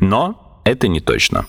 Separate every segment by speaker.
Speaker 1: Но это не точно.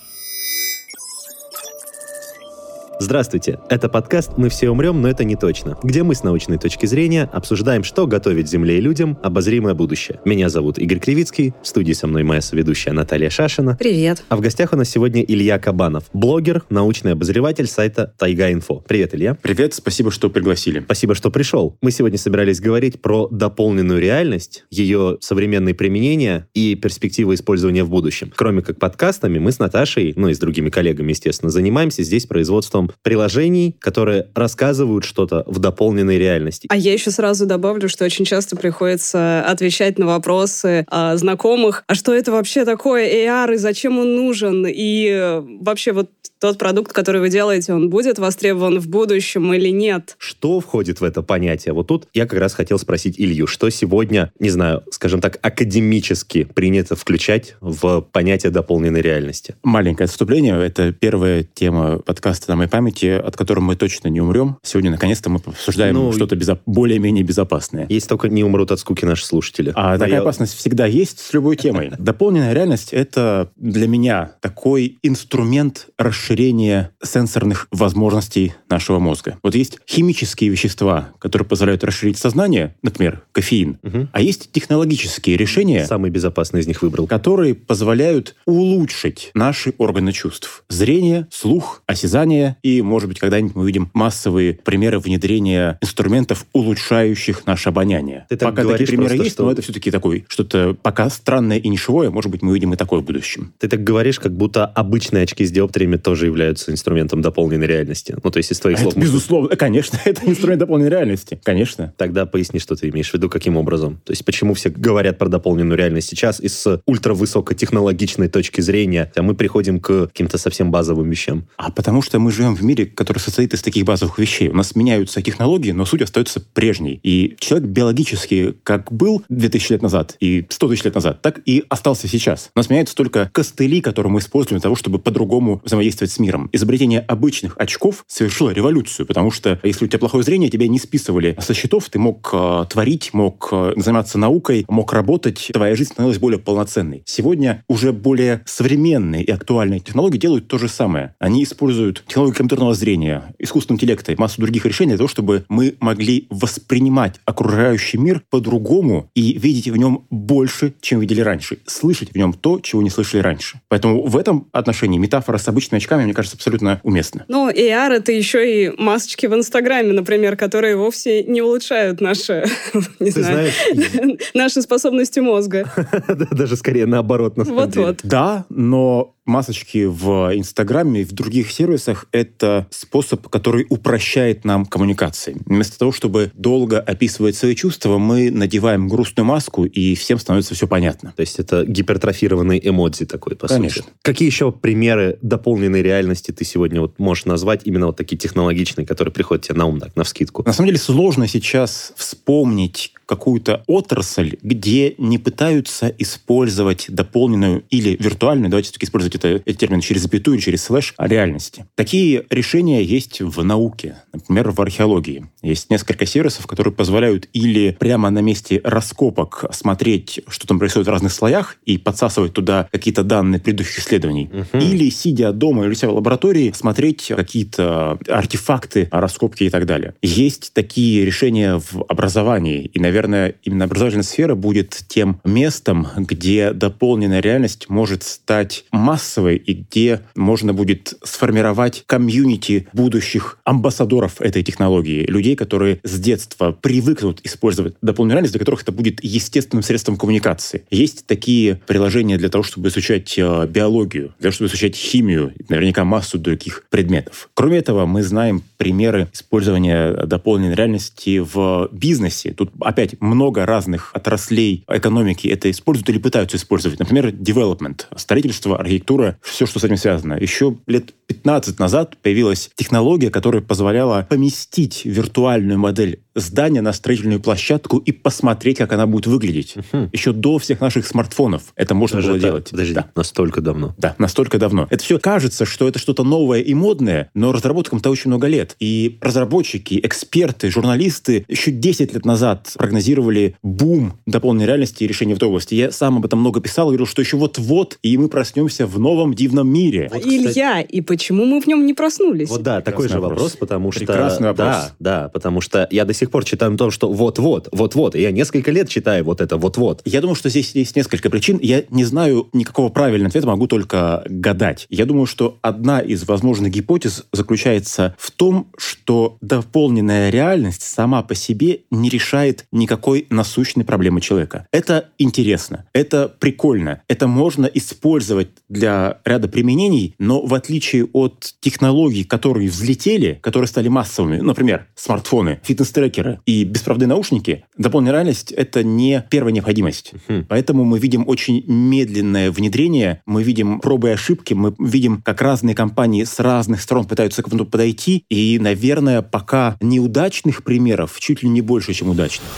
Speaker 2: Здравствуйте, это подкаст «Мы все умрем, но это не точно», где мы с научной точки зрения обсуждаем, что готовит Земле и людям обозримое будущее. Меня зовут Игорь Кривицкий, в студии со мной моя соведущая Наталья Шашина.
Speaker 3: Привет.
Speaker 2: А в гостях у нас сегодня Илья Кабанов, блогер, научный обозреватель сайта Тайга Инфо. Привет, Илья.
Speaker 4: Привет, спасибо, что пригласили.
Speaker 2: Спасибо, что пришел. Мы сегодня собирались говорить про дополненную реальность, ее современные применения и перспективы использования в будущем. Кроме как подкастами, мы с Наташей, ну и с другими коллегами, естественно, занимаемся здесь производством приложений, которые рассказывают что-то в дополненной реальности.
Speaker 3: А я еще сразу добавлю, что очень часто приходится отвечать на вопросы а, знакомых, а что это вообще такое AR и зачем он нужен? И э, вообще вот тот продукт, который вы делаете, он будет востребован в будущем или нет?
Speaker 2: Что входит в это понятие? Вот тут я как раз хотел спросить Илью, что сегодня, не знаю, скажем так, академически принято включать в понятие дополненной реальности?
Speaker 4: Маленькое отступление. Это первая тема подкаста на моей памяти, от которой мы точно не умрем. Сегодня, наконец-то, мы обсуждаем
Speaker 2: Ну,
Speaker 4: что-то безо- более-менее безопасное.
Speaker 2: Если только не умрут от скуки наши слушатели.
Speaker 4: А такая
Speaker 2: Моя-
Speaker 4: опасность всегда есть с любой темой. Дополненная реальность — это для меня такой инструмент расширения сенсорных возможностей нашего мозга. Вот есть химические вещества, которые позволяют расширить сознание, например, кофеин,
Speaker 2: Мгм.
Speaker 4: а есть технологические решения,
Speaker 2: Самый безопасный из них выбрал.
Speaker 4: которые позволяют улучшить наши органы чувств. Зрение, слух, осязание. И, может быть, когда-нибудь мы увидим массовые примеры внедрения инструментов, улучшающих наше обоняние.
Speaker 2: Ты
Speaker 4: пока такие примеры
Speaker 2: просто,
Speaker 4: есть,
Speaker 2: что-
Speaker 4: но это все-таки такой, что-то пока странное и нишевое. Может быть, мы увидим и такое в будущем.
Speaker 2: Ты так говоришь, как будто обычные очки с диоптриями тоже являются инструментом дополненной реальности. Ну, то есть из твоих
Speaker 4: А
Speaker 2: слов...
Speaker 4: это,
Speaker 2: можно-
Speaker 4: безусловно, конечно, это инструмент дополненной реальности. Конечно.
Speaker 2: Тогда поясни, что ты имеешь в виду, каким образом. То есть почему все говорят про дополненную реальность сейчас из ультравысокотехнологичной точки зрения, а мы приходим к каким-то совсем базовым вещам.
Speaker 4: А потому что мы живем в мире, который состоит из таких базовых вещей. У нас меняются технологии, но суть остается прежней. И человек биологически как был 2000 лет назад и 100 тысяч лет назад, так и остался сейчас. У нас меняются только костыли, которые мы используем для того, чтобы по-другому взаимодействовать с миром. Изобретение обычных очков совершило революцию, потому что если у тебя плохое зрение, тебя не списывали со счетов, ты мог э, творить, мог э, заниматься наукой, мог работать, твоя жизнь становилась более полноценной. Сегодня уже более современные и актуальные технологии делают то же самое. Они используют технологии компьютерного зрения, искусственного интеллекта и массу других решений для того, чтобы мы могли воспринимать окружающий мир по-другому и видеть в нем больше, чем видели раньше, слышать в нем то, чего не слышали раньше. Поэтому в этом отношении метафора с обычными очками, мне кажется, абсолютно уместна.
Speaker 3: Ну, AR — это еще и масочки в Инстаграме, например, которые вовсе не улучшают наши, не
Speaker 2: Ты
Speaker 3: знаю, наши способности мозга.
Speaker 2: Даже скорее наоборот, на самом деле.
Speaker 3: Вот-вот.
Speaker 4: Да, но масочки в Инстаграме и в других сервисах — это способ, который упрощает нам коммуникации. Вместо того, чтобы долго описывать свои чувства, мы надеваем грустную маску, и всем становится все понятно.
Speaker 2: То есть это гипертрофированный эмодзи такой, по
Speaker 4: Конечно.
Speaker 2: сути. Какие еще примеры дополненной реальности ты сегодня вот можешь назвать, именно вот такие технологичные, которые приходят тебе на ум, так, на вскидку?
Speaker 4: На самом деле сложно сейчас вспомнить какую-то отрасль, где не пытаются использовать дополненную или виртуальную, давайте все-таки использовать это, этот термин через запятую, через слэш, реальности. Такие решения есть в науке, например, в археологии. Есть несколько сервисов, которые позволяют или прямо на месте раскопок смотреть, что там происходит в разных слоях, и подсасывать туда какие-то данные предыдущих исследований, или, сидя дома или у себя в лаборатории, смотреть какие-то артефакты, раскопки и так далее. Есть такие решения в образовании, и, наверное, именно образовательная сфера будет тем местом, где дополненная реальность может стать массовой и где можно будет сформировать комьюнити будущих амбассадоров этой технологии, людей, людей, которые с детства привыкнут использовать дополненную реальность, для которых это будет естественным средством коммуникации. Есть такие приложения для того, чтобы изучать э, биологию, для того, чтобы изучать химию, наверняка массу других предметов. Кроме этого, мы знаем примеры использования дополненной реальности в бизнесе. Тут опять много разных отраслей экономики это используют или пытаются использовать. Например, development, строительство, архитектура, все, что с этим связано. Еще лет 15 назад появилась технология, которая позволяла поместить виртуальную модель здания на строительную площадку и посмотреть, как она будет выглядеть. Угу. Еще до всех наших смартфонов это можно Даже было
Speaker 2: так,
Speaker 4: делать.
Speaker 2: Подожди, да. настолько давно.
Speaker 4: Да, настолько давно. Это все кажется, что это что-то новое и модное, но разработкам-то очень много лет. И разработчики, эксперты, журналисты еще 10 лет назад прогнозировали бум дополненной реальности и решений в этой области. Я сам об этом много писал, говорил, что еще вот-вот, и мы проснемся в новом дивном мире.
Speaker 3: Вот, Илья, и почему мы в нем не проснулись?
Speaker 2: Вот да, Прекрасный такой же вопрос, вопрос потому что...
Speaker 4: Прекрасный вопрос.
Speaker 2: Да, да, потому что я до сих пор читаю о том, что вот-вот, вот-вот, и я несколько лет читаю вот это вот-вот.
Speaker 4: Я думаю, что здесь есть несколько причин. Я не знаю никакого правильного ответа, могу только гадать. Я думаю, что одна из возможных гипотез заключается в том, что дополненная реальность сама по себе не решает никакой насущной проблемы человека. Это интересно, это прикольно, это можно использовать для ряда применений, но в отличие от технологий, которые взлетели, которые стали массовыми, например, смартфоны, фитнес-трекеры и беспроводные наушники, дополненная реальность — это не первая необходимость. Uh-huh. Поэтому мы видим очень медленное внедрение, мы видим пробы и ошибки, мы видим, как разные компании с разных сторон пытаются к этому подойти, и, наверное, пока неудачных примеров чуть ли не больше, чем удачных.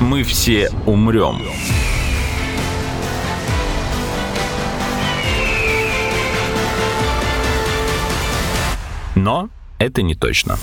Speaker 1: Мы все умрем. Но это не точно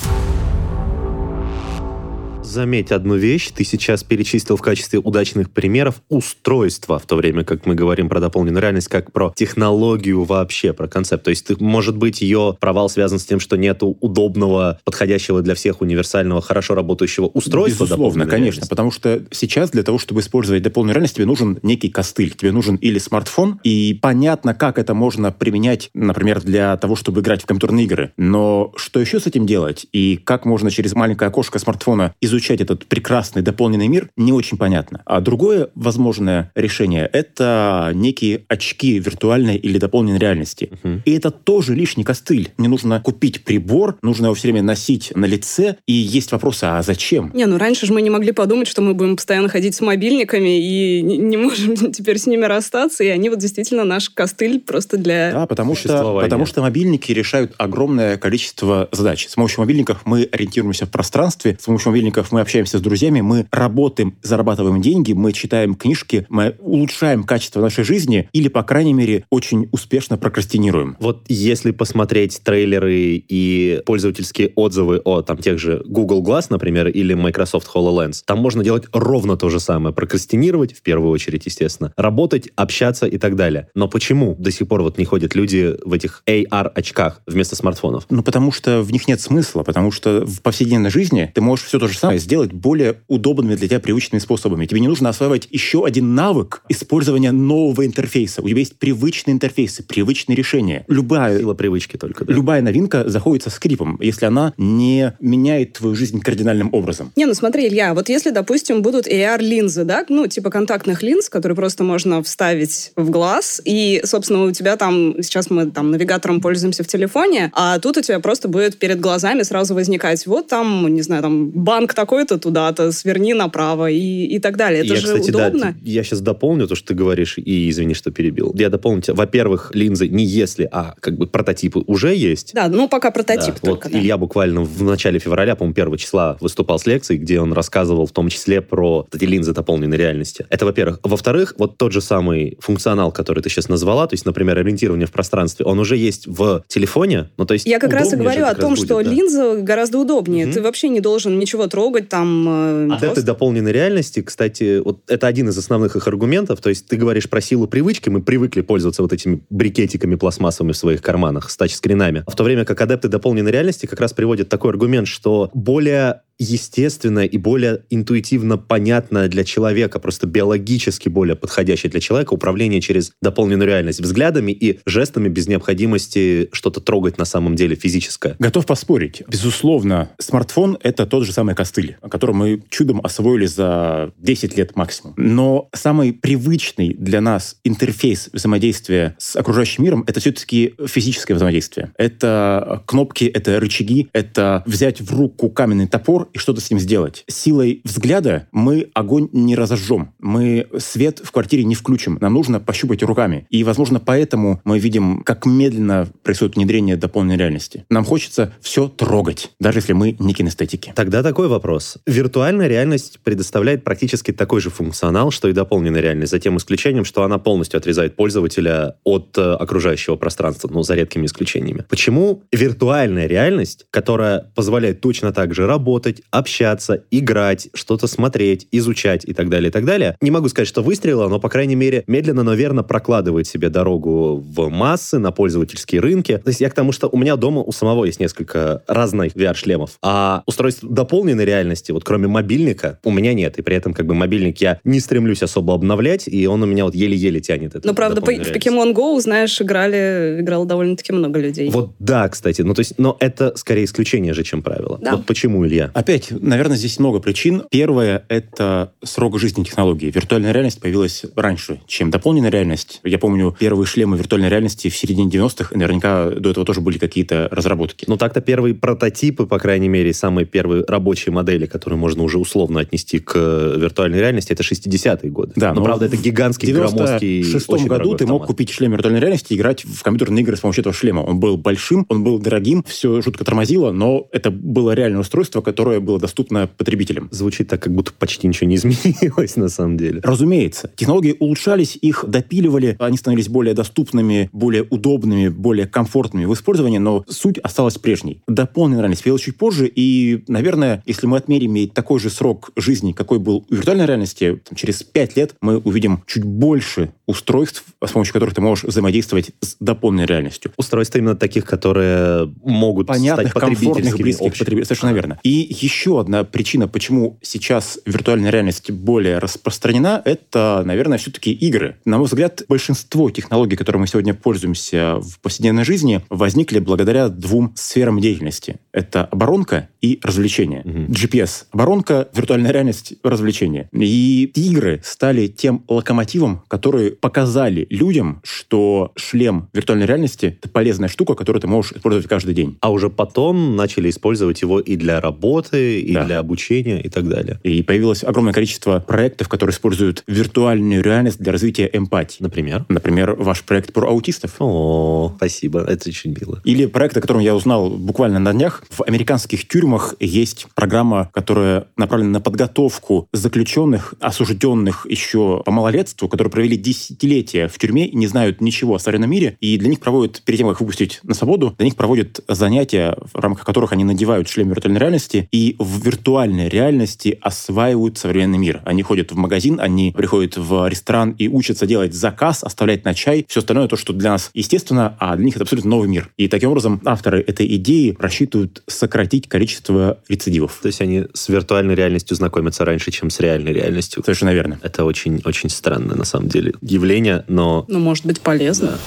Speaker 2: заметь одну вещь. Ты сейчас перечислил в качестве удачных примеров устройства, в то время как мы говорим про дополненную реальность, как про технологию вообще, про концепт. То есть, может быть, ее провал связан с тем, что нету удобного, подходящего для всех универсального, хорошо работающего устройства.
Speaker 4: Безусловно, конечно. Реальности. Потому что сейчас для того, чтобы использовать дополненную реальность, тебе нужен некий костыль. Тебе нужен или смартфон, и понятно, как это можно применять, например, для того, чтобы играть в компьютерные игры. Но что еще с этим делать? И как можно через маленькое окошко смартфона изучить изучать этот прекрасный дополненный мир, не очень понятно. А другое возможное решение — это некие очки виртуальной или дополненной реальности. Uh-huh. И это тоже лишний костыль. Мне нужно купить прибор, нужно его все время носить на лице, и есть вопросы, а зачем?
Speaker 3: Не, ну раньше же мы не могли подумать, что мы будем постоянно ходить с мобильниками и не можем теперь с ними расстаться, и они вот действительно наш костыль просто для
Speaker 4: Да, потому что, потому что мобильники решают огромное количество задач. С помощью мобильников мы ориентируемся в пространстве, с помощью мобильников мы общаемся с друзьями, мы работаем, зарабатываем деньги, мы читаем книжки, мы улучшаем качество нашей жизни или, по крайней мере, очень успешно прокрастинируем.
Speaker 2: Вот если посмотреть трейлеры и пользовательские отзывы о там тех же Google Glass, например, или Microsoft HoloLens, там можно делать ровно то же самое. Прокрастинировать, в первую очередь, естественно, работать, общаться и так далее. Но почему до сих пор вот не ходят люди в этих AR-очках вместо смартфонов?
Speaker 4: Ну, потому что в них нет смысла, потому что в повседневной жизни ты можешь все то же самое сделать более удобными для тебя привычными способами. Тебе не нужно осваивать еще один навык использования нового интерфейса. У тебя есть привычные интерфейсы, привычные решения. Любая...
Speaker 2: Сила привычки только, да?
Speaker 4: Любая новинка заходит со скрипом, если она не меняет твою жизнь кардинальным образом.
Speaker 3: Не, ну смотри, Илья, вот если, допустим, будут AR-линзы, да, ну, типа контактных линз, которые просто можно вставить в глаз, и, собственно, у тебя там, сейчас мы там навигатором пользуемся в телефоне, а тут у тебя просто будет перед глазами сразу возникать, вот там, не знаю, там банк такой такой-то туда-то, сверни направо и, и так далее. Это
Speaker 2: я,
Speaker 3: же
Speaker 2: кстати,
Speaker 3: удобно.
Speaker 2: Да, я сейчас дополню то, что ты говоришь, и извини, что перебил. Я дополню тебя. Во-первых, линзы не если, а как бы прототипы уже есть.
Speaker 3: Да, ну пока прототип да. только.
Speaker 2: Вот
Speaker 3: да.
Speaker 2: Илья буквально в начале февраля, по-моему, первого числа выступал с лекцией, где он рассказывал в том числе про эти линзы дополненной реальности. Это во-первых. Во-вторых, вот тот же самый функционал, который ты сейчас назвала, то есть, например, ориентирование в пространстве, он уже есть в телефоне. Ну, то есть
Speaker 3: я как раз и говорю о том, будет, что да. линза гораздо удобнее. Угу. Ты вообще не должен ничего трогать, там э,
Speaker 2: а этой дополненной реальности, кстати, вот это один из основных их аргументов. То есть ты говоришь про силу привычки, мы привыкли пользоваться вот этими брикетиками пластмассовыми в своих карманах с тачскринами. В то время как адепты дополненной реальности как раз приводят такой аргумент, что более естественная и более интуитивно понятная для человека, просто биологически более подходящая для человека управление через дополненную реальность взглядами и жестами без необходимости что-то трогать на самом деле физическое.
Speaker 4: Готов поспорить. Безусловно, смартфон — это тот же самый костыль, который мы чудом освоили за 10 лет максимум. Но самый привычный для нас интерфейс взаимодействия с окружающим миром — это все-таки физическое взаимодействие. Это кнопки, это рычаги, это взять в руку каменный топор и что-то с ним сделать. Силой взгляда мы огонь не разожжем, мы свет в квартире не включим, нам нужно пощупать руками. И, возможно, поэтому мы видим, как медленно происходит внедрение дополненной реальности. Нам хочется все трогать, даже если мы не кинестетики.
Speaker 2: Тогда такой вопрос. Виртуальная реальность предоставляет практически такой же функционал, что и дополненная реальность, за тем исключением, что она полностью отрезает пользователя от э, окружающего пространства, ну, за редкими исключениями. Почему виртуальная реальность, которая позволяет точно так же работать, общаться, играть, что-то смотреть, изучать и так далее, и так далее, не могу сказать, что выстрелила, но, по крайней мере, медленно, но верно прокладывает себе дорогу в массы, на пользовательские рынки. То есть я к тому, что у меня дома у самого есть несколько разных VR-шлемов, а устройств дополненной реальности, вот кроме мобильника, у меня нет. И при этом как бы мобильник я не стремлюсь особо обновлять, и он у меня вот еле-еле тянет.
Speaker 3: Но, правда, по, в Pokemon Go, знаешь, играли, играло довольно-таки много людей.
Speaker 2: Вот да, кстати. Ну, то есть, но это скорее исключение же, чем правило.
Speaker 3: Да.
Speaker 2: Вот почему, Илья?
Speaker 4: Опять, наверное, здесь много причин. Первое — это срок жизни технологии. Виртуальная реальность появилась раньше, чем дополненная реальность. Я помню первые шлемы виртуальной реальности в середине 90-х, и наверняка до этого тоже были какие-то разработки.
Speaker 2: Ну, так-то первые прототипы, по крайней мере, самые первые рабочие модели, которые можно уже условно отнести к э, виртуальной реальности, это 60-е годы.
Speaker 4: Да,
Speaker 2: но,
Speaker 4: но
Speaker 2: правда, это гигантский,
Speaker 4: В
Speaker 2: громоздкий,
Speaker 4: 96
Speaker 2: очень
Speaker 4: году
Speaker 2: дорогой
Speaker 4: ты мог
Speaker 2: автомат.
Speaker 4: купить шлем виртуальной реальности и играть в компьютерные игры с помощью этого шлема. Он был большим, он был дорогим, все жутко тормозило, но это было реальное устройство, которое было доступно потребителям.
Speaker 2: Звучит так, как будто почти ничего не изменилось на самом деле.
Speaker 4: Разумеется, технологии улучшались, их допиливали, они становились более доступными, более удобными, более комфортными в использовании, но суть осталась прежней. Дополненная реальность появилась чуть позже, и, наверное, если мы отмерим ей такой же срок жизни, какой был у виртуальной реальности, там, через пять лет мы увидим чуть больше устройств, с помощью которых ты можешь взаимодействовать с дополненной реальностью.
Speaker 2: Устройства именно таких, которые могут
Speaker 4: понятных,
Speaker 2: стать
Speaker 4: комфортных,
Speaker 2: потребительскими,
Speaker 4: близких
Speaker 2: общими.
Speaker 4: потребителям. Совершенно верно. И еще одна причина, почему сейчас виртуальная реальность более распространена, это, наверное, все-таки игры. На мой взгляд, большинство технологий, которыми мы сегодня пользуемся в повседневной жизни, возникли благодаря двум сферам деятельности. Это оборонка и развлечение.
Speaker 2: Мгм.
Speaker 4: GPS – оборонка, виртуальная реальность – развлечение. И игры стали тем локомотивом, который показали людям, что шлем виртуальной реальности – это полезная штука, которую ты можешь использовать каждый день.
Speaker 2: А уже потом начали использовать его и для работы, и
Speaker 4: Да.
Speaker 2: для обучения, и так далее.
Speaker 4: И появилось огромное количество проектов, которые используют виртуальную реальность для развития эмпатии.
Speaker 2: Например?
Speaker 4: Например, ваш проект про аутистов.
Speaker 2: О, спасибо, это очень мило.
Speaker 4: Или проект, о котором я узнал буквально на днях. В американских тюрьмах есть программа, которая направлена на подготовку заключенных, осужденных еще по малолетству, которые провели десятилетия в тюрьме и не знают ничего о современном мире. И для них проводят, перед тем, как выпустить на свободу, для них проводят занятия, в рамках которых они надевают шлем виртуальной реальности и в виртуальной реальности осваивают современный мир. Они ходят в магазин, они приходят в ресторан и учатся делать заказ, оставлять на чай. Все остальное то, что для нас естественно, а для них это абсолютно новый мир. И таким образом авторы этой идеи рассчитывают сократить количество рецидивов.
Speaker 2: То есть они с виртуальной реальностью знакомятся раньше, чем с реальной реальностью.
Speaker 4: Совершенно верно.
Speaker 2: Это очень-очень странное, на самом деле, явление, но...
Speaker 3: Ну, может быть, полезно.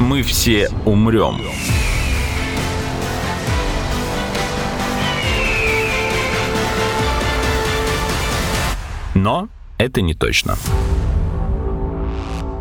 Speaker 1: Мы все умрем. Но это не точно.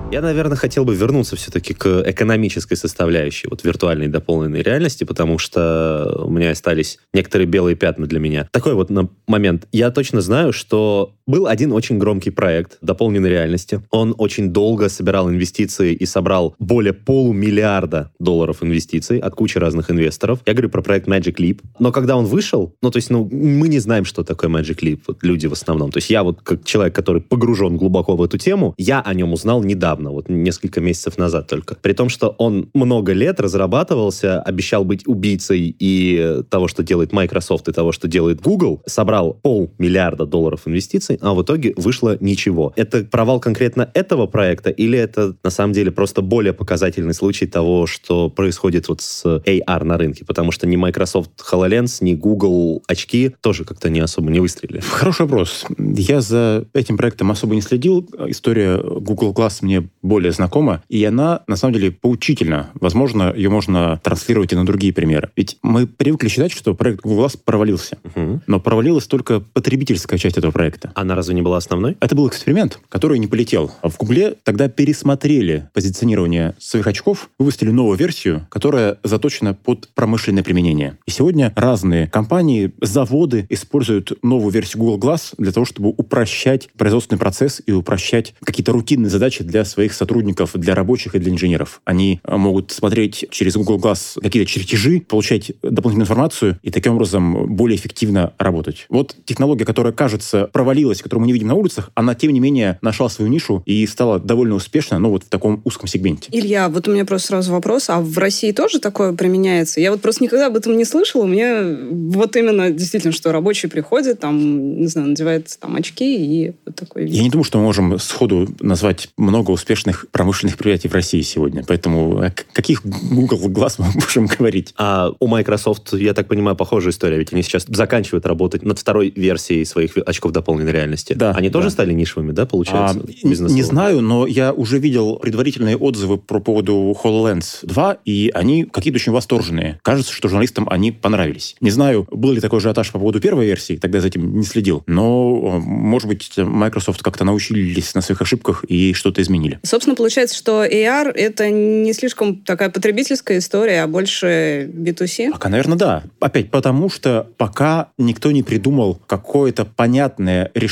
Speaker 2: Я, наверное, хотел бы вернуться все-таки к экономической составляющей вот виртуальной дополненной реальности, потому что у меня остались некоторые белые пятна для меня. Такой вот на момент. Я точно знаю, что был один очень громкий проект дополненной реальности. Он очень долго собирал инвестиции и собрал более полумиллиарда долларов инвестиций от кучи разных инвесторов. Я говорю про проект Magic Leap. Но когда он вышел, ну, то есть, ну, мы не знаем, что такое Magic Leap, вот люди в основном. То есть я вот как человек, который погружен глубоко в эту тему, я о нем узнал недавно, вот несколько месяцев назад только. При том, что он много лет разрабатывался, обещал быть убийцей и того, что делает Microsoft, и того, что делает Google, собрал полмиллиарда долларов инвестиций, стороны, а в итоге вышло ничего. Это провал конкретно этого проекта или это на самом деле просто более показательный случай того, что происходит вот с AR на рынке? Потому что ни Microsoft HoloLens, ни Google очки тоже как-то не особо не выстрелили.
Speaker 4: Хороший вопрос. Я за этим проектом особо не следил. История Google Glass мне более знакома, и она, на самом деле, поучительна. Возможно, ее можно транслировать и на другие примеры. Ведь мы привыкли считать, что проект Google Glass провалился.
Speaker 2: Угу.
Speaker 4: Но провалилась только потребительская часть этого проекта.
Speaker 2: Она разве не была основной?
Speaker 4: Это был эксперимент, который не полетел. А в Гугле тогда пересмотрели позиционирование своих очков, выпустили новую версию, которая заточена под промышленное применение. И сегодня разные компании, заводы используют новую версию Google Glass для того, чтобы упрощать производственный процесс и упрощать какие-то рутинные задачи для своих сотрудников, для рабочих и для инженеров. Они э, могут смотреть через Google Glass какие-то чертежи, получать дополнительную информацию и таким образом более эффективно работать. Вот технология, которая, кажется, провалилась, которую мы не видим на улицах, она, тем не менее, нашла свою нишу и стала довольно успешна, но вот в таком узком сегменте.
Speaker 3: Илья, вот у меня просто сразу вопрос, а в России тоже такое применяется? Я вот просто никогда об этом не слышала, у меня вот именно действительно, что рабочий приходит, там, не знаю, надевает там очки и вот такой вид.
Speaker 4: Я не думаю, что мы можем сходу назвать много успешных промышленных предприятий в России сегодня. Поэтому о каких Google глаз мы можем говорить?
Speaker 2: А у Microsoft, я так понимаю, похожая история, ведь они сейчас заканчивают работать над второй версией своих очков дополненной реальности.
Speaker 4: Да,
Speaker 2: Они тоже
Speaker 4: да.
Speaker 2: стали нишевыми, да, получается?
Speaker 4: А, не знаю, но я уже видел предварительные отзывы про поводу HoloLens 2, и они какие-то очень восторженные. Кажется, что журналистам они понравились. Не знаю, был ли такой ажиотаж по поводу первой версии, тогда за этим не следил. Но, может быть, Microsoft как-то научились на своих ошибках и что-то изменили.
Speaker 3: Собственно, получается, что AR — это не слишком такая потребительская история, а больше B2C.
Speaker 4: Пока, наверное, да. Опять потому, что пока никто не придумал какое-то понятное решение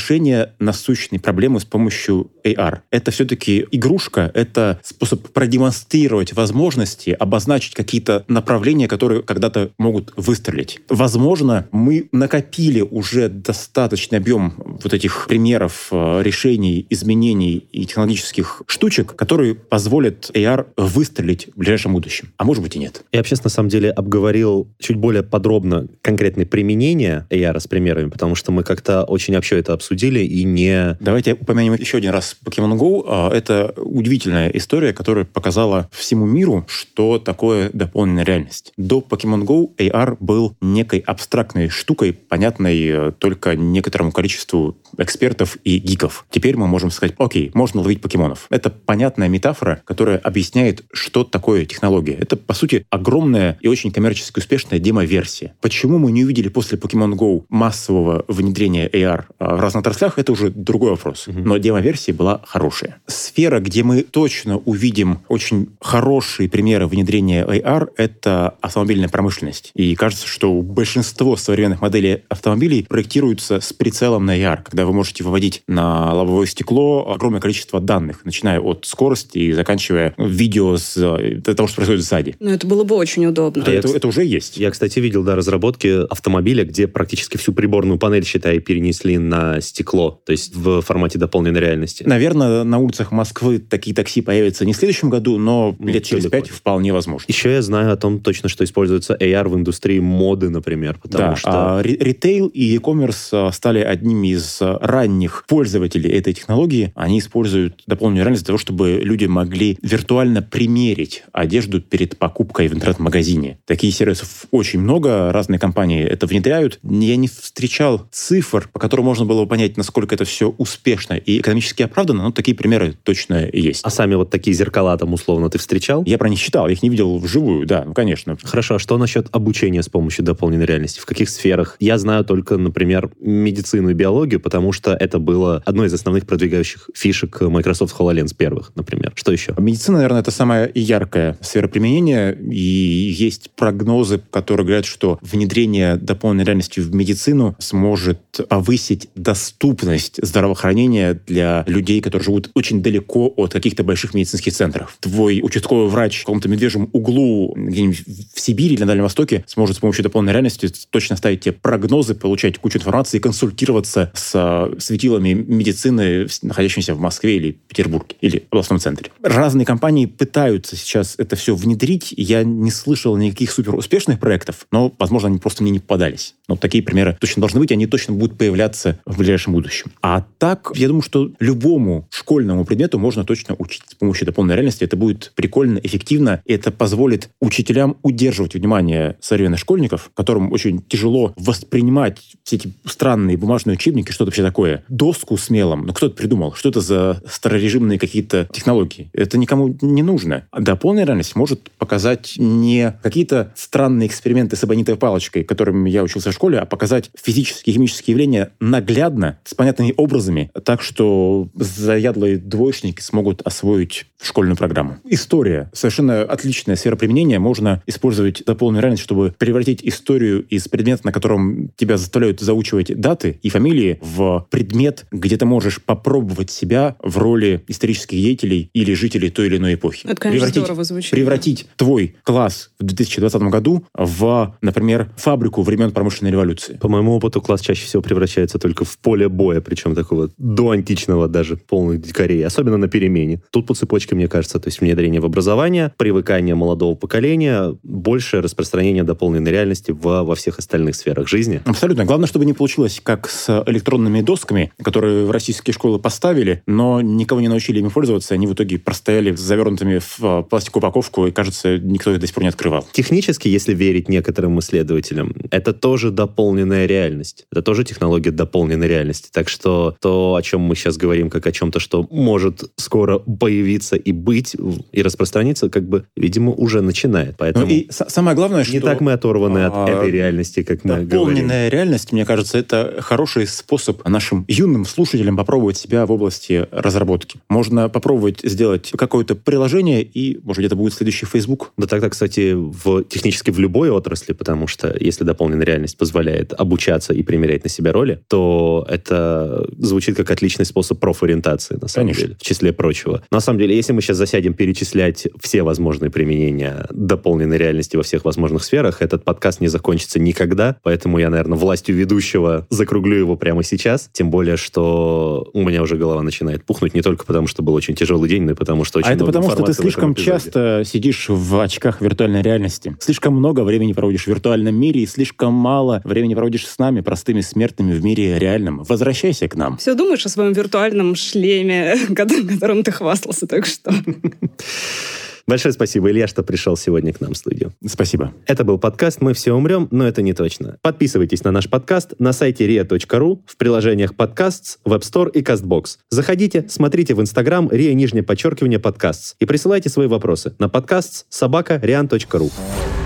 Speaker 4: насущной проблемы с помощью AR. Это все-таки игрушка, это способ продемонстрировать возможности, обозначить какие-то направления, которые когда-то могут выстрелить. Возможно, мы накопили уже достаточный объем вот этих примеров э, решений, изменений и технологических штучек, которые позволят AR выстрелить в ближайшем будущем. А может быть и нет.
Speaker 2: Я вообще, на самом деле, обговорил чуть более подробно конкретные применения AR с примерами, потому что мы как-то очень общо это обсудили и не...
Speaker 4: Давайте упомянем еще один раз Pokemon Go. А, Это удивительная история, которая показала всему миру, что такое дополненная реальность. До Pokemon Go AR был некой абстрактной штукой, понятной э, только некоторому количеству экспертов и гиков. Теперь мы можем сказать, окей, можно ловить покемонов. Это понятная метафора, которая объясняет, что такое технология. Это, по сути, огромная и очень коммерчески успешная демо-версия. Почему мы не увидели после Pokemon Go массового внедрения AR а, в разных отраслях, это уже другой вопрос. Но демо-версия была хорошая. Сфера, где мы точно увидим очень хорошие примеры внедрения AR, это автомобильная промышленность. И кажется, что большинство современных моделей автомобилей проектируются с прицелом на AR, когда вы можете выводить на лобовое стекло огромное количество данных, начиная от скорости и заканчивая видео с э, того, что происходит сзади.
Speaker 3: Ну, это было бы очень удобно.
Speaker 2: Да,
Speaker 4: это, это уже есть.
Speaker 2: Я, кстати, видел, да, разработки автомобиля, где практически всю приборную панель, считай, перенесли на стекло, то есть в формате дополненной реальности.
Speaker 4: Наверное, на улицах Москвы такие такси появятся не в следующем году, но
Speaker 2: Ну,
Speaker 4: лет через пять вполне возможно.
Speaker 2: Еще я знаю о том точно, что используется AR в индустрии моды, например, потому
Speaker 4: да,
Speaker 2: что...
Speaker 4: а ритейл и e-commerce а, стали одними из а, ранних пользователей этой технологии. Они используют дополненную реальность для того, чтобы люди могли виртуально примерить одежду перед покупкой в интернет-магазине. Таких сервисов очень много, разные компании это внедряют. Я не встречал цифр, по которым можно было бы понять, насколько это все успешно и экономически оправданно, но такие примеры точно есть.
Speaker 2: А сами вот такие зеркала там условно ты встречал?
Speaker 4: Я про них читал, я их не видел вживую, да, ну, конечно.
Speaker 2: Хорошо, а что насчет обучения с помощью дополненной реальности? В каких сферах? Я знаю только, например, медицину и биологию, потому что это было одной из основных продвигающих фишек Microsoft HoloLens первых, например. Что еще?
Speaker 4: Медицина, наверное, это самая яркая сфера применения, и есть прогнозы, которые говорят, что внедрение дополненной реальности в медицину сможет повысить доступность здравоохранения для людей, которые живут очень далеко от каких-то больших медицинских центров. Твой участковый врач в каком-то медвежьем углу где-нибудь в Сибири или на Дальнем Востоке сможет с помощью дополненной реальности точно ставить тебе прогнозы, получать кучу информации консультироваться с с светилами медицины, находящимися в Москве или Петербурге, или областном центре. Разные компании пытаются сейчас это все внедрить. Я не слышал никаких суперуспешных проектов, но, возможно, они просто мне не попадались. Но такие примеры точно должны быть, они точно будут появляться в ближайшем будущем. А так, я думаю, что любому школьному предмету можно точно учить с помощью дополненной реальности. Это будет прикольно, эффективно, и это позволит учителям удерживать внимание современных школьников, которым очень тяжело воспринимать все эти странные бумажные учебники, что-то вообще такое. Доску с мелом. Ну, кто это придумал? Что это за старорежимные какие-то технологии? Это никому не нужно. Дополненная реальность может показать не какие-то странные эксперименты с абонитовой палочкой, которыми я учился в школе, а показать физические, химические явления наглядно, с понятными образами, так что заядлые двоечники смогут освоить школьную программу. История. Совершенно отличная сфера применения. Можно использовать дополненную реальность, чтобы превратить историю из предмета, на котором тебя заставляют заучивать даты и фамилии, в предмет, где ты можешь попробовать себя в роли исторических деятелей или жителей той или иной эпохи.
Speaker 3: Это, конечно,
Speaker 4: превратить,
Speaker 3: здорово звучит.
Speaker 4: Превратить твой класс в 2020 году в, например, фабрику времен промышленной революции.
Speaker 2: По моему опыту, класс чаще всего превращается только в поле боя, причем такого до античного даже, полных дикарей, особенно на перемене. Тут по цепочке, мне кажется, то есть внедрение в образование, привыкание молодого поколения, большее распространение дополненной реальности во, во всех остальных сферах жизни.
Speaker 4: Абсолютно. Главное, чтобы не получилось как с электронными досками, которые в российские школы поставили, но никого не научили ими пользоваться, они в итоге простояли завернутыми в а, пластиковую упаковку, и, кажется, никто их до сих пор не открывал.
Speaker 2: Технически, если верить некоторым исследователям, это тоже дополненная реальность. Это тоже технология дополненной реальности. Так что то, о чем мы сейчас говорим, как о чем-то, что может скоро появиться и быть, и распространиться, как бы, видимо, уже начинает. Поэтому
Speaker 4: Ну и самое главное, что...
Speaker 2: не так мы оторваны от
Speaker 4: а,
Speaker 2: этой реальности, как мы говорим.
Speaker 4: Дополненная реальность, мне кажется, это хороший способ нашим юным слушателям попробовать себя в области разработки. Можно попробовать сделать какое-то приложение, и, может это будет следующий Facebook.
Speaker 2: Да тогда, кстати, в, технически в любой отрасли, потому что если дополненная реальность позволяет обучаться и примерять на себя роли, то это звучит как отличный способ профориентации, на самом
Speaker 4: Конечно.
Speaker 2: деле, в числе прочего. На самом деле, если мы сейчас засядем перечислять все возможные применения дополненной реальности во всех возможных сферах, этот подкаст не закончится никогда, поэтому я, наверное, властью ведущего закруглю его прямо сейчас, тем более, что у меня уже голова начинает пухнуть не только потому, что был очень тяжелый день, но и потому, что очень
Speaker 4: а это потому, что ты слишком часто сидишь в очках виртуальной реальности. Слишком много времени проводишь в виртуальном мире и слишком мало времени проводишь с нами, простыми смертными в мире реальном. Возвращайся к нам.
Speaker 3: Все думаешь о своем виртуальном шлеме, ко- которым ты хвастался только что.
Speaker 2: Большое спасибо, Илья, что пришел сегодня к нам в студию.
Speaker 4: Спасибо.
Speaker 2: Это был подкаст «Мы все умрем», но это не точно. Подписывайтесь на наш подкаст на сайте ria.ru, в приложениях подкастс, Web Store и CastBox. Заходите, смотрите в Инстаграм ria нижнее подчеркивание подкастс и присылайте свои вопросы на подкастс собака rian.ru.